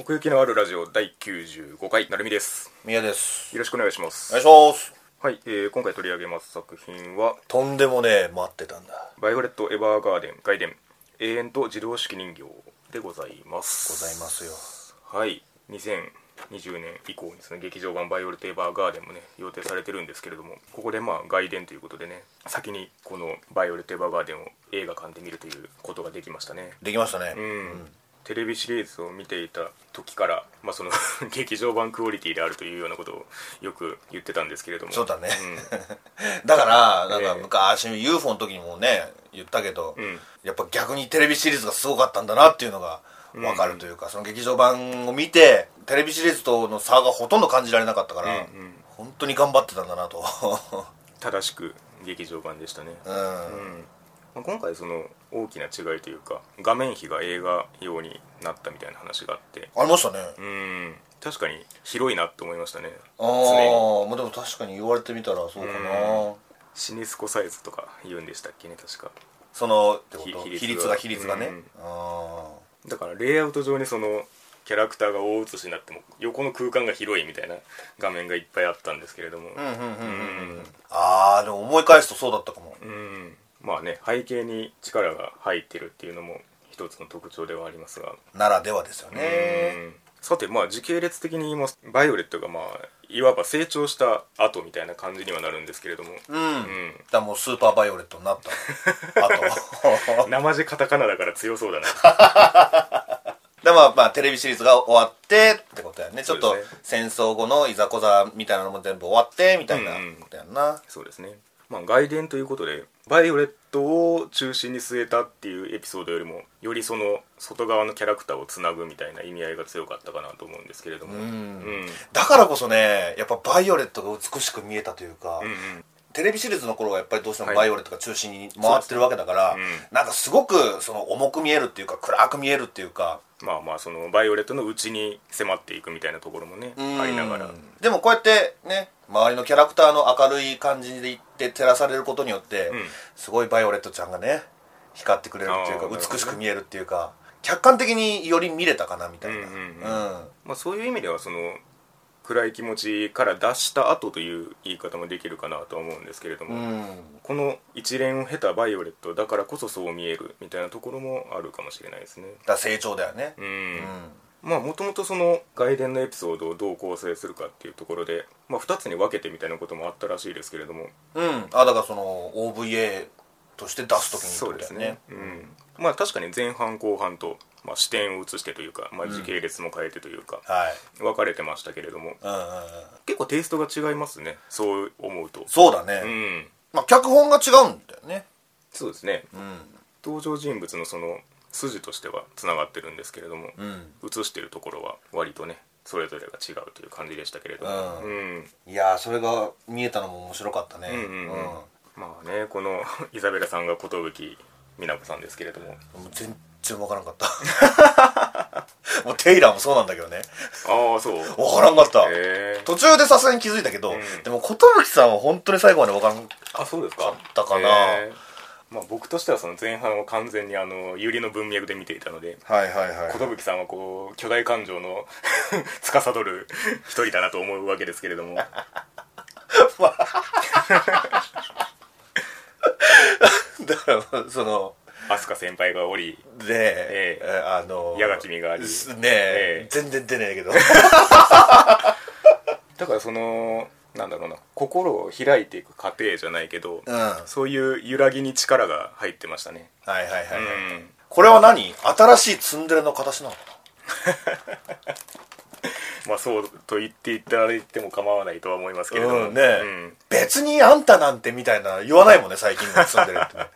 奥行きのあるラジオ第95回なるみです。宮です。よろしくお願いします。お願いします。はい、えー今回取り上げます作品はとんでもねえ待ってたんだ「バイオレット・エヴァーガーデン外伝永遠と自動手記人形」でございます。ございますよ。はい2020年以降にですね劇場版「バイオレット・エヴァーガーデン」もね予定されてるんですけれどもここでまあ外伝ということでね先にこの「バイオレット・エヴァーガーデン」を映画館で見るということができましたね。できましたね。うんテレビシリーズを見ていた時から、まあ、その 劇場版クオリティであるというようなことをよく言ってたんですけれども。そうだね。ん。だからなんかええ。昔 UFO の時にもね言ったけど、ん。やっぱ逆にテレビシリーズがすごかったんだなっていうのが分かるというか、その劇場版を見てテレビシリーズとの差がほとんど感じられなかったから、うんうん。本当に頑張ってたんだなと。正しく劇場版でしたね、うん、うんまあ、今回その大きな違いというか画面比が映画用になったみたいな話があって。ありましたね、うん。確かに広いなって思いましたね。ああまあでも確かに言われてみたらそうかな、うん。シニスコサイズとか言うんでしたっけね確か。その比率が比比率がね、うん。あだからレイアウト上にそのキャラクターが大写しになっても横の空間が広いみたいな画面がいっぱいあったんですけれども。あうんうんうんうんうん。うんああでも思い返すとそうだったかも。うんまあね背景に力が入ってるっていうのも一つの特徴ではありますが。ならではですよね。うん。さてまあ時系列的に言いますバイオレットがまあいわば成長した後みたいな感じにはなるんですけれども、うん、うん。だもうスーパーバイオレットになった。あと。生地カタカナだから強そうだな。でまあまあテレビシリーズが終わってってことやね。ちょっと戦争後のいざこざみたいなのも全部終わってみたいなうんうん。ことやんな、そうですねまあ外伝ということでバイオレットを中心に据えたっていうエピソードよりもよりその外側のキャラクターをつなぐみたいな意味合いが強かったかなと思うんですけれども。うん。うん。だからこそねやっぱバイオレットが美しく見えたというか、うん。うんテレビシリーズの頃はやっぱりどうしてもはい。バイオレットが中心に回ってるわけだから、そうですね。なんかすごくその重く見えるっていうか暗く見えるっていうか。まあまあそのバイオレットの内に迫っていくみたいなところもねありながら。うんでもこうやってね周りのキャラクターの明るい感じでいって照らされることによって、ん。すごいバイオレットちゃんがね光ってくれるっていうか美しく見えるっていうか客観的により見れたかなみたいな。うんうんうん。うんまあ、そういう意味ではその暗い気持ちから脱した後という言い方もできるかなとは思うんですけれども、うんこの一連を経たバイオレットだからこそそう見えるみたいなところもあるかもしれないですねだ成長だよねうん、うんまあもともとその外伝のエピソードをどう構成するかっていうところで、まあ、2つに分けてみたいなこともあったらしいですけれども。うん。あだからその OVA として出す時にそうですね。うん。まあ確かに前半後半と、まあ、視点を移してというか、まあ、時系列も変えてというか、はい。分かれてましたけれども。うんうんうん。結構テイストが違いますね。そう思うと。そうだね、うん。まあ脚本が違うんだよね。そうですね。うん。登場人物のその筋としてはつながってるんですけれども、うん。映してるところは割とねそれぞれが違うという感じでしたけれども、いやーそれが見えたのも面白かったね。まあねこの イザベラさんが寿美奈子さんですけれども。全然わからんかった。もうテイラーもそうなんだけどね。ああそう。わからんかった、途中でさすがに気づいたけど、うん。でも寿さんは本当に最後までわからんあそうですか。かったかなまあ僕としてはその前半を完全にあの百合の文脈で見ていたのではいはいはい寿さんはこう巨大感情の 司る一人だなと思うわけですけれども。だからその飛鳥先輩がおりで、ええあの矢が君があり。すねええ全然出ねえけど。だからそのなんだろうな心を開いていく過程じゃないけど、うん。はいそういう揺らぎに力が入ってましたね。はいはいはい、うん。これは何？新しいツンデレの形なのか まあそうと言っていただいても構わないとは思いますけれども、うんね、うん。別にあんたなんてみたいな言わないもんね最近のツンデレってね。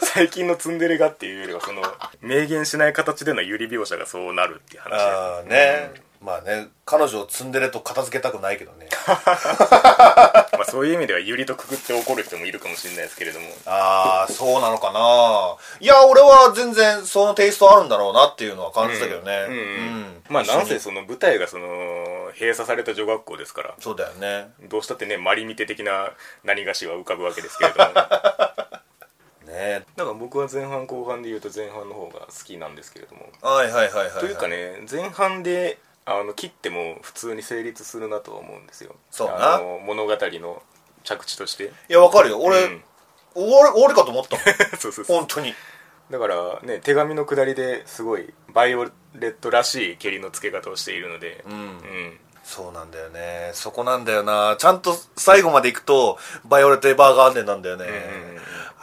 最近のツンデレがっていうよりはその明言しない形でのゆり描写がそうなるっていう話。ああね、まあね彼女をツンデレと片付けたくないけどね。まあ、そういう意味ではゆりとくくって怒る人もいるかもしれないですけれども。ああそうなのかな。いや俺は全然そのテイストあるんだろうなっていうのは感じたけどね。うんうんうん。まあなんせその舞台がその閉鎖された女学校ですから。そうだよね。どうしたってねマリミテ的な何がしは浮かぶわけですけれども。ねねだから僕は前半後半で言うと前半の方が好きなんですけれども。はいはいはいはい、はい、というかね前半であの切っても普通に成立するなとは思うんですよ。そうな。あの物語の着地として。いやわかるよ。俺、うん。終わり終わりかと思ったもん。そうそうそう。本当に。だからね手紙の下りですごいバイオレットらしいケリのつけ方をしているので。うん。うん。そうなんだよね。そこなんだよな。ちゃんと最後まで行くとバイオレット・エヴァーガーデンなんだよね、うん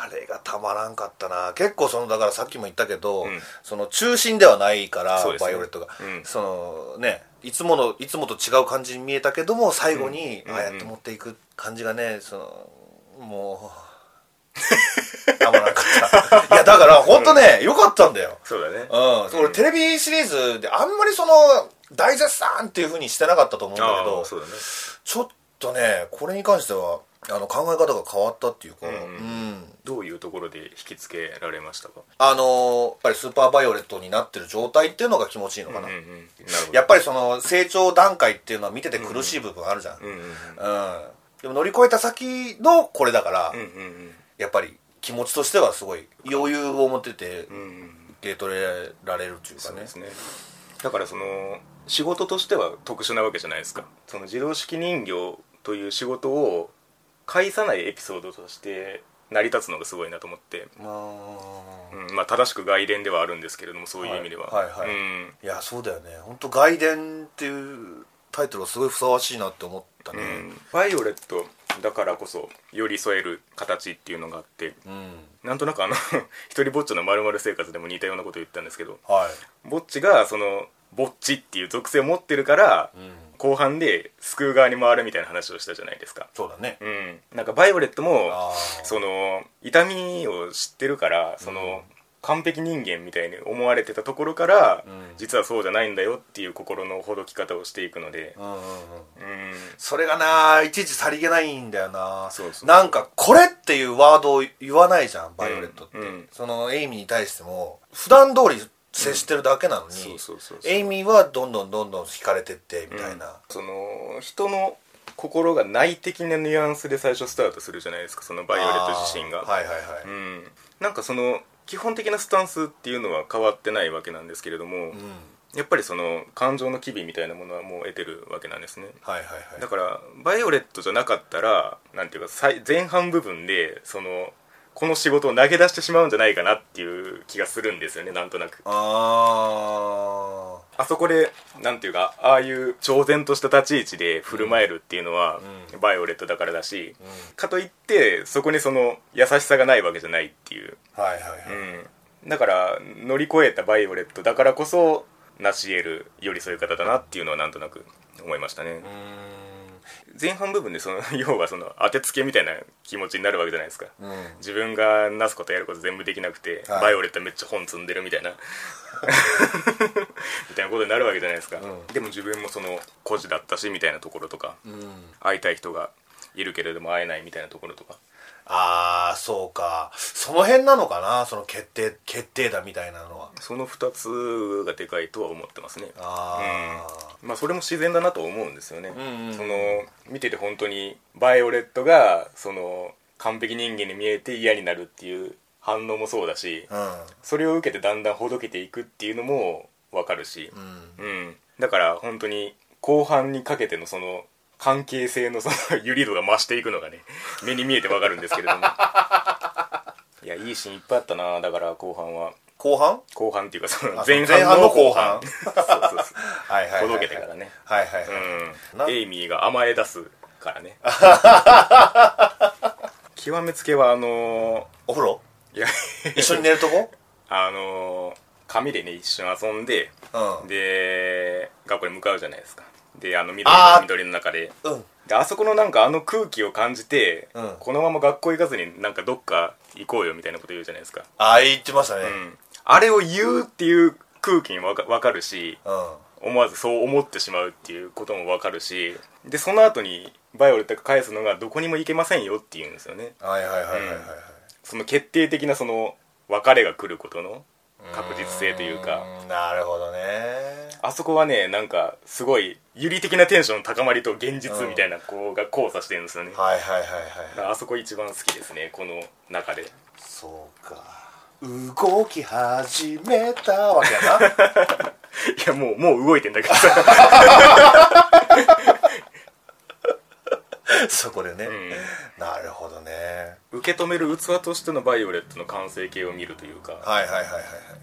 あれがたまらんかったな。結構そのだからさっきも言ったけど、うん。その中心ではないから、ね。バイオレットが、うん。そのねいつものいつもと違う感じに見えたけども最後に、うん。ああやって持っていく感じがねそのもうたまらんかった。いやだから本当ね、よかったんだよ。そうだね。うん、俺テレビシリーズであんまりその大絶賛っていうふうにしてなかったと思うんだけあどあそうだね。ちょっとねこれに関してはあの考え方が変わったっていうか、うん。うんどういうところで引きつけられましたか？あのーやっぱりスーパーバイオレットになってる状態っていうのが気持ちいいのかな、うんうんうん。なるほど。やっぱりその成長段階っていうのは見てて苦しい部分あるじゃん、うんうんうんうん。でも乗り越えた先のこれだから、うんうんやっぱり気持ちとしてはすごい余裕を持ってて受け取れられるっていうかね。ね。だからその仕事としては特殊なわけじゃないですか。その自動式人形という仕事を介さないエピソードとして成り立つのがすごいなと思って、まあうん、まあ正しく外伝ではあるんですけれどもそういう意味では、はいはいはい。うん。いやそうだよね。本当外伝っていうタイトルがすごいふさわしいなって思ったね。うん。バイオレットだからこそ寄り添える形っていうのがあってうん、なんとなくあの 一人ぼっちのまる生活でも似たようなこと言ったんですけどはい。ぼっちがそのぼっちっていう属性を持ってるから、うん後半で救う側に回るみたいな話をしたじゃないですか。そうだね。うん。なんかバイオレットもその痛みを知ってるからその、完璧人間みたいに思われてたところから、うん。実はそうじゃないんだよっていう心のほどき方をしていくので。うんうんうん。うん。それがないちいちさりげないんだよな。そうそう。なんかこれっていうワードを言わないじゃんバイオレットって、うんうん。そのエイミーに対しても普段通り接してるだけなのに、エイミーはどんどんどんどん惹かれてってみたいな、その人の心が内的なニュアンスで最初スタートするじゃないですかそのバイオレット自身が、はいはいはい、うん、なんかその基本的なスタンスっていうのは変わってないわけなんですけれども、うん。やっぱりその感情の機微みたいなものはもう得てるわけなんですね。はいはいはい。だからバイオレットじゃなかったらなんていうか最前半部分でそのこの仕事を投げ出してしまうんじゃないかなっていう気がするんですよねなんとなく。ああそこでなんていうかああいう超然とした立ち位置で振る舞えるっていうのは、うバイオレットだからだし、うかといってそこにその優しさがないわけじゃないっていう。ーはいはいはい、うん、だから乗り越えたバイオレットだからこそ成し得る寄り添い方だなっていうのはなんとなく思いましたね。うーん前半部分でその 要はその当てつけみたいな気持ちになるわけじゃないですか。うん。自分がなすことやること全部できなくて、はい。バイオレットめっちゃ本積んでるみたいな みたいなことになるわけじゃないですか、うん。でも自分もその孤児だったしみたいなところとかうん。会いたい人がいるけれども会えないみたいなところとかああそうか。その辺なのかな？その決定決定打みたいなのは。その2つがでかいとは思ってますね。あまあそれも自然だなと思うんですよね、うんうんうん。その見てて本当にバイオレットがその完璧人間に見えて嫌になるっていう反応もそうだしあそれを受けてだんだんほどけていくっていうのもわかるし。うんうん。うん、だから本当に後半にかけてのその関係性のその揺り度が増していくのがね 目に見えてわかるんですけれども。いやいいシーンいっぱいあったなだから後半は。後半？後半っていうかそのあ前前半の後後半。半そうそうそう。はいはいほどけてからね。はいはいはい、なうん。エイミーが甘え出すからね。極めつけはあのお風呂？ーいや。一緒に寝るとこ？あのー紙でね一緒に遊んでうん。で学校に向かうじゃないですかであの緑あー。の緑の中で。うん。であそこのなんかあの空気を感じて、うん。このまま学校行かずになんかどっか行こうよみたいなこと言うじゃないですか、ああ言ってましたね。うん、あれを言うっていう空気にわかわかるしうん。思わずそう思ってしまうっていうこともわかるしでその後にバイオレットが返すのがどこにも行けませんよって言うんですよね。はいはいはいはいはいはい。その決定的なその別れが来ることの確実性というか。ーんなるほどねあそこはねなんかすごい有利的なテンションの高まりと現実みたいなこうが交差してるんですよね、はいはいはいはいだからあそこ一番好きですねこの中で。そうか。動き始めたわけやな。いやもうもう動いてんだけど。さ そこでね、ん。なるほどね。受け止める器としてのバイオレットの完成形を見るというか。はいはいはいはいはい。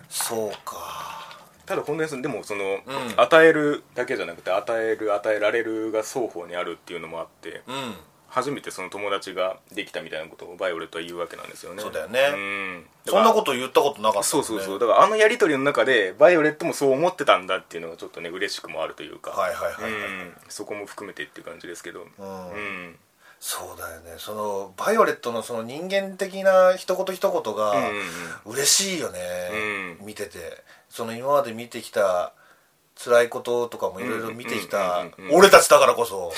そうかただ本当にそのでもその、与えるだけじゃなくて与える与えられるが双方にあるっていうのもあってうん。初めてその友達ができたみたいなことをバイオレットは言うわけなんですよね。そうだよね。うん。そんなこと言ったことなかったそうそうそう。だからあのやり取りの中でバイオレットもそう思ってたんだっていうのがちょっとね嬉しくもあるというか。はいはいはいはい。うん。そこも含めてっていう感じですけど。うん。うんそうだよね。そのバイオレットのその人間的な一言一言が嬉しいよね、うん。見てて。その今まで見てきた辛いこととかもいろいろ見てきた俺たちだからこそ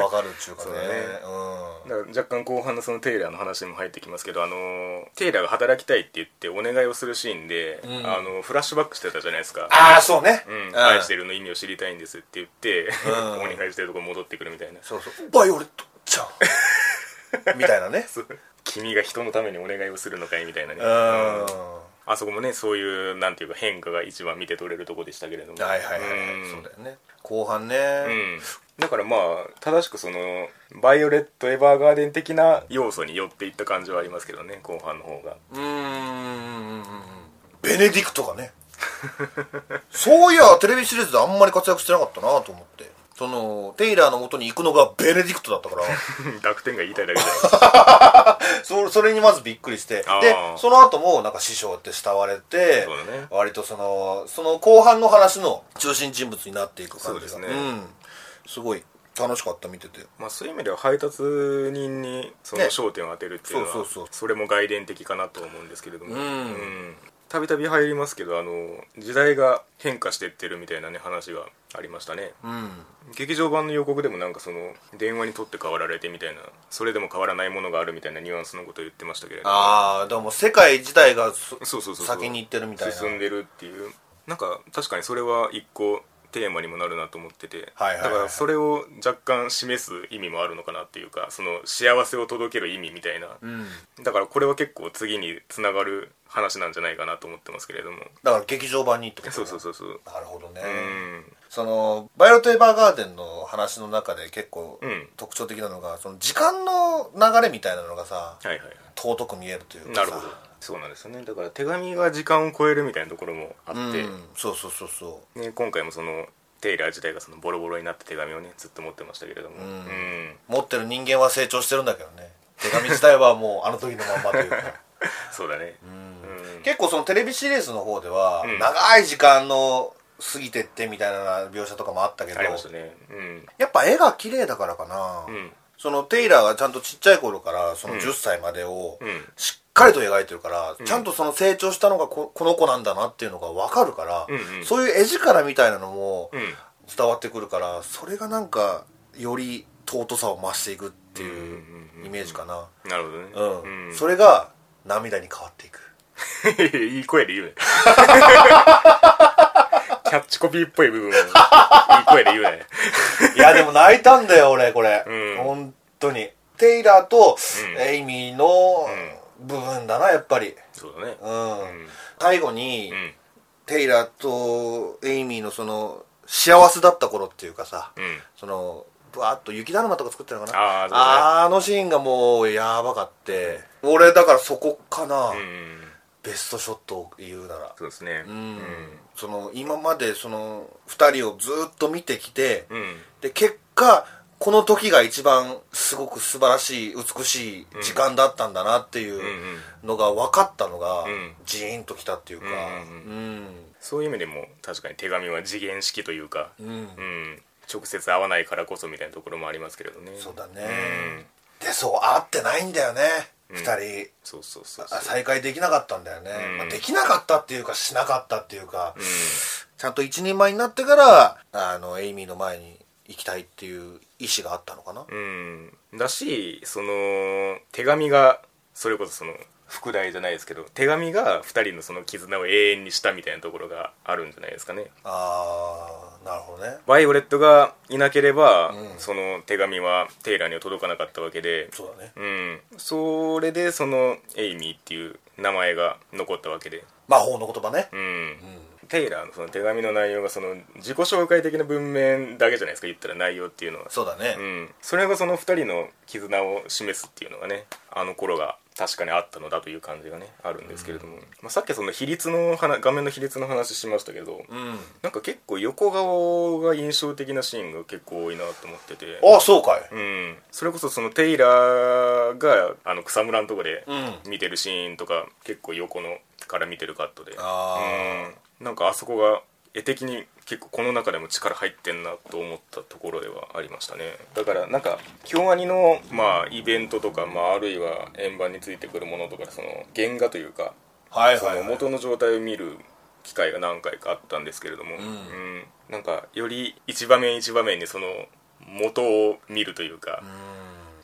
わかるっていうかね。ね。うん。若干後半のそのテイラーの話にも入ってきますけどあのテイラーが働きたいって言ってお願いをするシーンで、うん。あのフラッシュバックしてたじゃないですか。ああそうね。うん、うん。愛してるの意味を知りたいんですって言って、うん。お願いしてるとこ戻ってくるみたいな。そうそう。バイオレットちゃん。みたいなね。君が人のためにお願いをするのかいみたいなね、あそこもねそういうなんていうか変化が一番見て取れるとこでしたけれども。はいはいはい、うん。そうだよね。後半ね、うん、だからまあ正しくそのバイオレット・エヴァーガーデン的な要素に寄っていった感じはありますけどね後半の方が。うーん。ベネディクトがね。そういやテレビシリーズであんまり活躍してなかったなと思ってそのテイラーの元に行くのがベネディクトだったから。濁点が言いたいだけじゃ そそれにまずびっくりして。でその後もなんか師匠って慕われてね。割とそのその後半の話の中心人物になっていく感じが。すね。ん、すごい楽しかった見てて。まあそういう意味では配達人にそのね。焦点を当てるっていうのは、そうそうそう。れも外伝的かなと思うんですけれども。うんたびたび入りますけどあの時代が変化してってるみたいなね話がありましたね。うん。劇場版の予告でもなんかその電話に取って代わられてみたいなそれでも変わらないものがあるみたいなニュアンスのことを言ってましたけれども。ああでも世界自体がそそうそうそうそう。先に行ってるみたいな。進んでるっていう。なんか確かにそれは一個テーマにもなるなと思ってて、はいはいはいだからそれを若干示す意味もあるのかなっていうかその幸せを届ける意味みたいな、うん。だからこれは結構次につながる話なんじゃないかなと思ってますけれども。だから劇場版にってこと？そうそうそうそう。なるほどね、うん。そのバイオレット・エヴァーガーデンの話の中で結構うん。特徴的なのがその時間の流れみたいなのがさはいはい。尊く見えるというかさ。なるほどそうなんですよね。だから手紙が時間を超えるみたいなところもあって、うん、そうそうそうそね、今回もそのテイラー自体がそのボロボロになった手紙をねずっと持ってましたけれども、うん。持ってる人間は成長してるんだけどね。手紙自体はもうあの時のまんまというか。そうだね。結構そのテレビシリーズの方では、うん。長い時間の過ぎてってみたいな描写とかもあったけどありましたね。うん。やっぱ絵が綺麗だからかな、うん。そのテイラーがちゃんとちっちゃい頃からそのうん。10歳までをうん。しっかりと描いてるから、ん。ちゃんとその成長したのがここの子なんだなっていうのが分かるから、うんうん。そういう絵力みたいなのもうん。伝わってくるからそれがなんかより尊さを増していくっていううんうんうんイメージかな。なるほどね。うん、うん。それが涙に変わっていく。いい声で言うね。キャッチコピーっぽい部分を。いい声で言うね。いやでも泣いたんだよ俺これ、うん。本当に。テイラーとうん。エイミーの部分だなやっぱり。そうだね。うん、うん。最後に、うん。テイラーとエイミーのその幸せだった頃っていうかさ、うん。そのぶわっと雪だるまとか作ってるのかな？あね。あのシーンがもうやばかって俺だからそこかな、うんベストショットを言うなら。そうですね。うん、その今までその2人をずっと見てきて、うん。で結果この時が一番すごく素晴らしい美しい時間だったんだなっていうのが分かったのが、ん。ジーンときたっていうか。そういう意味でも確かに手紙は次元式というかうん。うん。直接会わないからこそみたいなところもありますけれどね。そうだね。うん。でそう会ってないんだよね、うん。2人。そうそうそうそう。あ再会できなかったんだよね、うん。まあ、できなかったっていうかしなかったっていうか、うん。ちゃんと一人前になってからあのエイミーの前に行きたいっていう意思があったのかな、うん。だしその手紙がそれこそその副題じゃないですけど手紙が2人のその絆を永遠にしたみたいなところがあるんじゃないですかね。ああなるほどね。バイオレットがいなければ、うん。その手紙はテイラーには届かなかったわけでそうだね。うん。それでそのエイミーっていう名前が残ったわけで。魔法の言葉ね。うん、テイラーのその手紙の内容がその自己紹介的な文面だけじゃないですか言ったら内容っていうのは。そうだね、うん、それがその2人の絆を示すっていうのがねあの頃が確かにあったのだという感じがねあるんですけれども、まあ、さっきその比率の話画面の比率の話しましたけど、うん。なんか結構横顔が印象的なシーンが結構多いなと思ってて。ああそうかい。うん、それこそそのテイラーがあの草むらのとこでうん。見てるシーンとか結構横のから見てるカットで。あうん。なんかあそこが絵的に結構この中でも力入ってんなと思ったところではありましたね。だからなんか京アニのまあイベントとか、まあ、あるいは円盤についてくるものとかその原画というかそのはいはい。はい元の状態を見る機会が何回かあったんですけれども、うん。なんかより一場面一場面にその元を見るというか、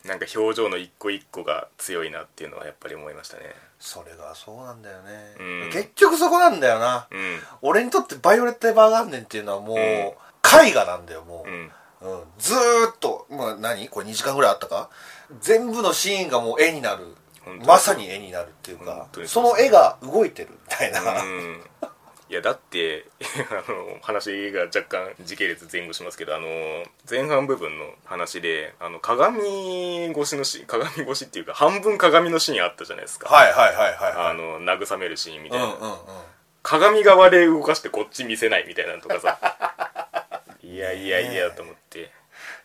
なんか表情の一個一個が強いなっていうのはやっぱり思いましたねそれがそうなんだよね、うん。結局そこなんだよな、うん。俺にとってバイオレット・エヴァーガーデンっていうのはもう、ん。絵画なんだよもう、うん。うん。ずーっと、まあ、何？これ2時間ぐらいあったか？全部のシーンがもう絵になる。まさに絵になるっていう本かその絵が動いてるみたいな、うんいやだって あの話が若干時系列前後しますけどあの前半部分の話であの鏡越しのシーン鏡越しっていうか半分鏡のシーンあったじゃないですか、はいはいはいはいはい。あの慰めるシーンみたいな、うんうんうん。鏡側で動かしてこっち見せないみたいなのとかさ。いやいやいやと思って。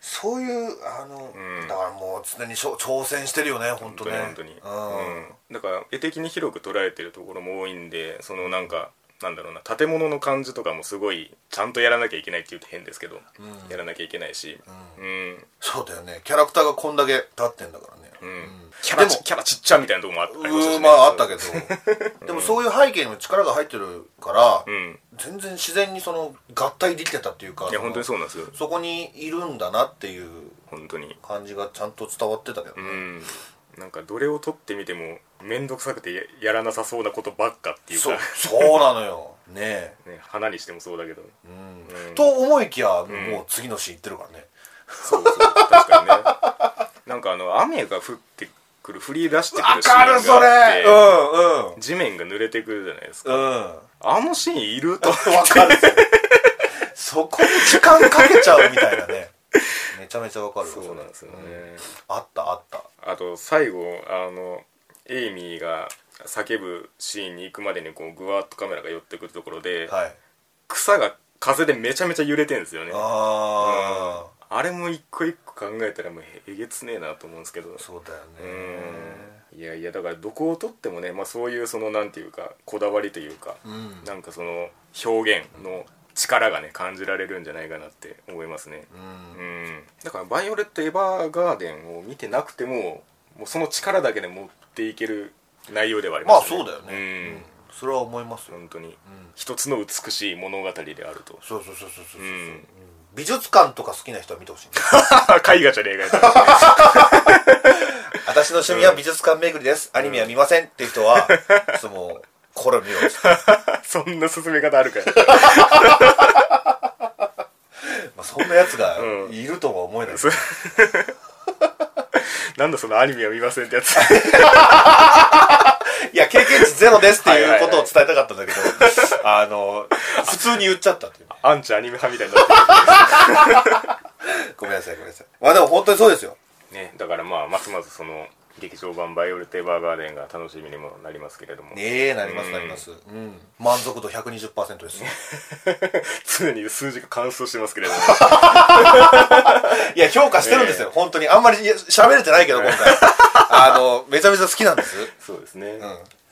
そういうあの、ん。だからもう常に挑戦してるよね本当ね。本当に。うん。うん、だから絵的に広く捉えてるところも多いんでそのなんかなんだろうな建物の感じとかもすごいちゃんとやらなきゃいけないって言うと変ですけど、やらなきゃいけないし。うん、そうだよね。キャラクターがこんだけ立ってんだからね。うん。キャラちキャラちっちゃみたいなとこもあありましたしね。うーまああったけど。でもそういう背景にも力が入ってるから、うん全然自然にその合体できてたっていうかいや本当にそうなんですよ。そこにいるんだなっていう本当に。感じがちゃんと伝わってたけどね、うん。なんかどれを撮ってみても面倒くさくてややらなさそうなことばっかっていうか。そうそうなのよ。ね ね、花にしてもそうだけど。え、うん。うん。と思いきや、もう次のシーン行ってるからね。そうそう。確かにね。なんかあの雨が降ってくる降り出してくるシーンがあって。うんうん。地面が濡れてくるじゃないですか。うん。あのシーンいるとわかる。そこに時間かけちゃうみたいなね。めちゃめちゃわかるわそうなんですよね、あったあった。あと最後あのエイミーが叫ぶシーンに行くまでにこうぐわっとカメラが寄ってくるところで、はい。草が風でめちゃめちゃ揺れてるんですよね。ああ、あれも一個一個考えたらもうえげつねえなと思うんですけど。そうだようねん。いやいやだからどこをとってもね、まあ、そういうそのなんていうかこだわりというか、ん。なんかその表現の力がね感じられるんじゃないかなって思いますね。うん。うん。だから「バイオレット・エヴァーガーデン」を見てなくてももうその力だけで持っていける内容ではありまあますそうだよね、うん。それは思います本当に、一つの美しい物語であると。そうそうそうそうそう、う。ん。うん。美術館とか好きな人は見てほしい 絵画じゃねえかよ。私の趣味は美術館巡りです、アニメは見ませんっていう人は、ちょっともうこれを見よう。そんな進め方あるからまあ、そんなやつがうん。いるとは思えない、なんだそのアニメは見ませんってやつ。いや経験値ゼロですってはいうはいことを伝えたかったんだけど。あの普通に言っちゃったっていう。アンチアニメ派みたいになって ごめんなさいごめんなさい。まあでも本当にそうですよ。るねだからまあますますその劇場版「バイオレット・エヴァーガーデン」が楽しみにもなりますけれども、ねえなりますなります。うん。満足度120%です。常に数字が乾燥してますけれども。いや評価してるんですよ、本当にあんまり喋れてないけど今回。あのめちゃめちゃ好きなんです。そうですね、ん。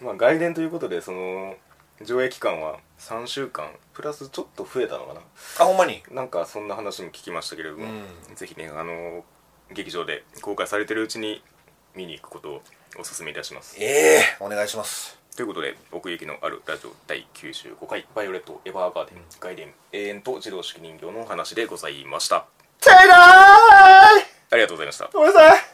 まあ外伝ということでその上映期間は3週間。プラスちょっと増えたのかな。あほんまに？なんかそんな話も聞きましたけれども、うぜひねあの劇場で公開されてるうちに見に行くことをお勧めいたします。ええお願いします。ということで奥行きのあるラジオ第95回「バイオレット・エヴァーガーデン」外伝永遠と自動式人形のお話でございました。ていらーいありがとうございました。ごめんなさい